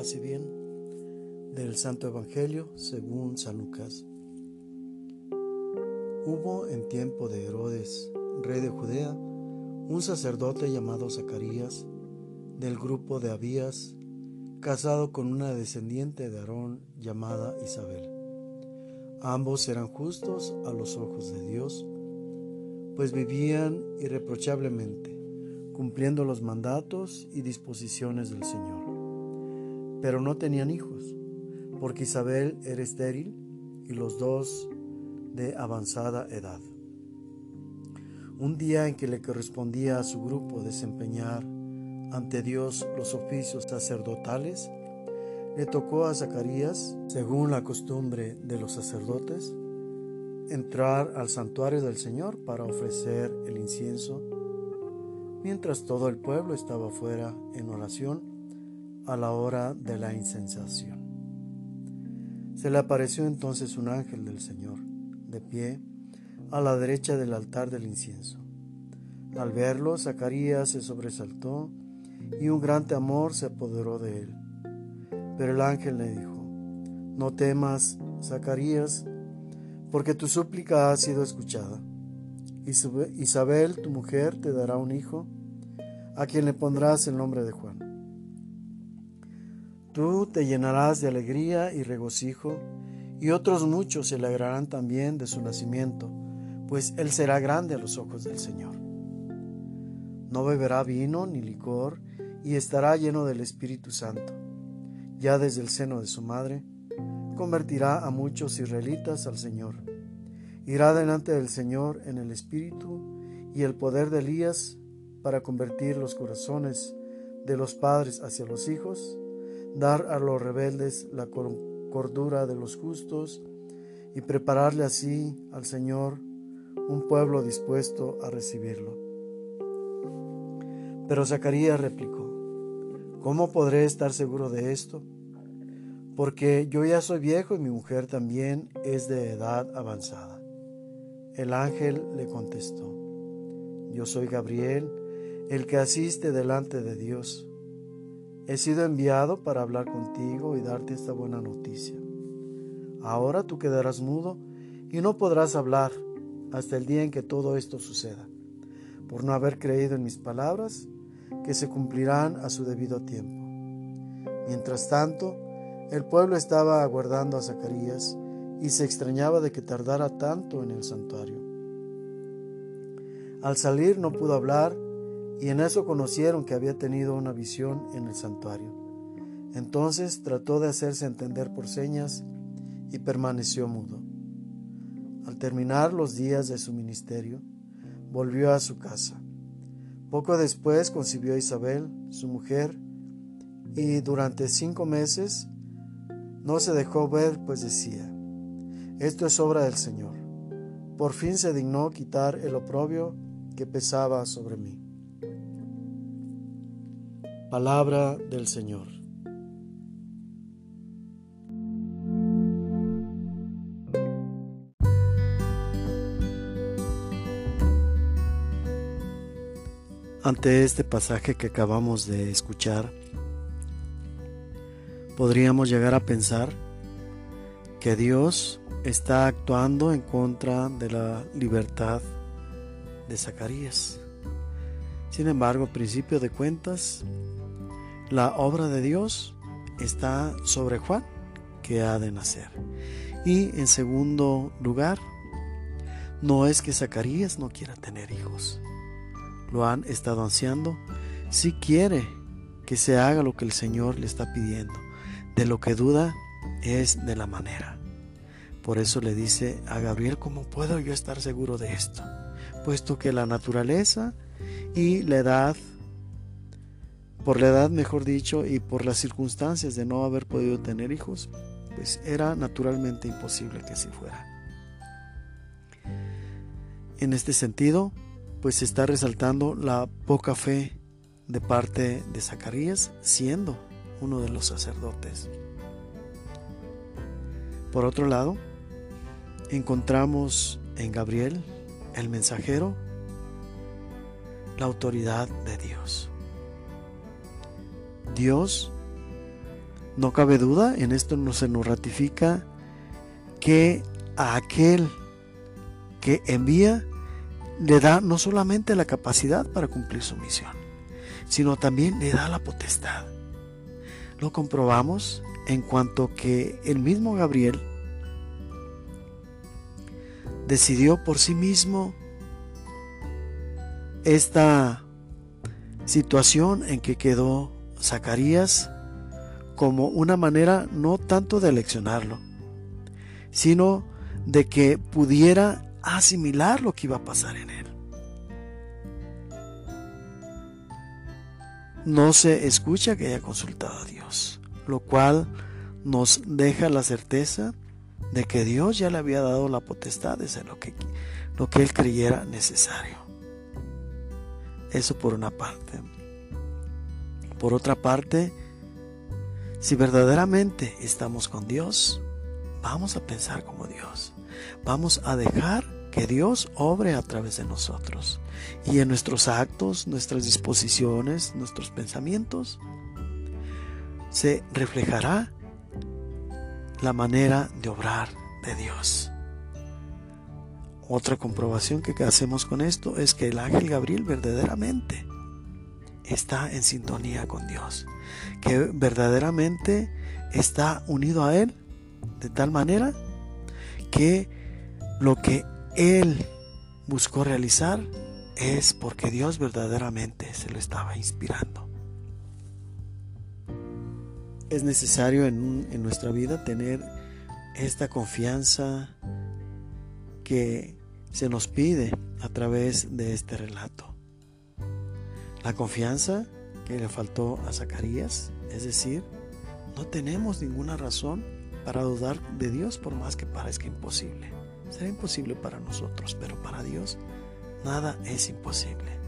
paz bien del Santo Evangelio según San Lucas. Hubo en tiempo de Herodes, rey de Judea, un sacerdote llamado Zacarías, del grupo de Abías, casado con una descendiente de Aarón llamada Isabel. Ambos eran justos a los ojos de Dios, pues vivían irreprochablemente, cumpliendo los mandatos y disposiciones del Señor. Pero no tenían hijos, porque Isabel era estéril y los dos de avanzada edad. Un día en que le correspondía a su grupo desempeñar ante Dios los oficios sacerdotales, le tocó a Zacarías, según la costumbre de los sacerdotes, entrar al santuario del Señor para ofrecer el incienso, mientras todo el pueblo estaba fuera en oración a la hora de la incensación. Se le apareció entonces un ángel del Señor, de pie, a la derecha del altar del incienso. Al verlo, Zacarías se sobresaltó y un gran temor se apoderó de él. Pero el ángel le dijo, No temas, Zacarías, porque tu súplica ha sido escuchada. Isabel, tu mujer, te dará un hijo, a quien le pondrás el nombre de Juan. Tú te llenarás de alegría y regocijo, y otros muchos se alegrarán también de su nacimiento, pues él será grande a los ojos del Señor. No beberá vino ni licor, y estará lleno del Espíritu Santo ya desde el seno de su madre, convertirá a muchos israelitas al Señor. Irá delante del Señor en el espíritu y el poder de Elías para convertir los corazones de los padres hacia los hijos, dar a los rebeldes la cordura de los justos y prepararle así al Señor un pueblo dispuesto a recibirlo. Pero Zacarías replicó, ¿Cómo podré estar seguro de esto? Porque yo ya soy viejo y mi mujer también es de edad avanzada. El ángel le contestó, Yo soy Gabriel, el que asiste delante de Dios. He sido enviado para hablar contigo y darte esta buena noticia. Ahora tú quedarás mudo y no podrás hablar hasta el día en que todo esto suceda, por no haber creído en mis palabras que se cumplirán a su debido tiempo. Mientras tanto, el pueblo estaba aguardando a Zacarías y se extrañaba de que tardara tanto en el santuario. Al salir no pudo hablar y en eso conocieron que había tenido una visión en el santuario. Entonces trató de hacerse entender por señas y permaneció mudo. Al terminar los días de su ministerio, volvió a su casa. Poco después concibió a Isabel, su mujer, y durante cinco meses no se dejó ver, pues decía, esto es obra del Señor. Por fin se dignó quitar el oprobio que pesaba sobre mí. Palabra del Señor. Ante este pasaje que acabamos de escuchar, podríamos llegar a pensar que Dios está actuando en contra de la libertad de Zacarías. Sin embargo, a principio de cuentas, la obra de Dios está sobre Juan, que ha de nacer. Y en segundo lugar, no es que Zacarías no quiera tener hijos lo han estado ansiando, si quiere que se haga lo que el Señor le está pidiendo. De lo que duda es de la manera. Por eso le dice a Gabriel, ¿cómo puedo yo estar seguro de esto? Puesto que la naturaleza y la edad, por la edad mejor dicho, y por las circunstancias de no haber podido tener hijos, pues era naturalmente imposible que así fuera. En este sentido, pues se está resaltando la poca fe de parte de Zacarías siendo uno de los sacerdotes. Por otro lado, encontramos en Gabriel, el mensajero, la autoridad de Dios. Dios No cabe duda, en esto no se nos ratifica que a aquel que envía le da no solamente la capacidad para cumplir su misión, sino también le da la potestad. Lo comprobamos en cuanto que el mismo Gabriel decidió por sí mismo esta situación en que quedó Zacarías como una manera no tanto de leccionarlo, sino de que pudiera asimilar lo que iba a pasar en él. No se escucha que haya consultado a Dios, lo cual nos deja la certeza de que Dios ya le había dado la potestad de hacer lo que, lo que él creyera necesario. Eso por una parte. Por otra parte, si verdaderamente estamos con Dios, vamos a pensar como Dios. Vamos a dejar que Dios obre a través de nosotros. Y en nuestros actos, nuestras disposiciones, nuestros pensamientos, se reflejará la manera de obrar de Dios. Otra comprobación que hacemos con esto es que el ángel Gabriel verdaderamente está en sintonía con Dios, que verdaderamente está unido a Él de tal manera que lo que Él buscó realizar es porque Dios verdaderamente se lo estaba inspirando. Es necesario en, en nuestra vida tener esta confianza que se nos pide a través de este relato. La confianza que le faltó a Zacarías, es decir, no tenemos ninguna razón para dudar de Dios por más que parezca imposible. Será imposible para nosotros, pero para Dios nada es imposible.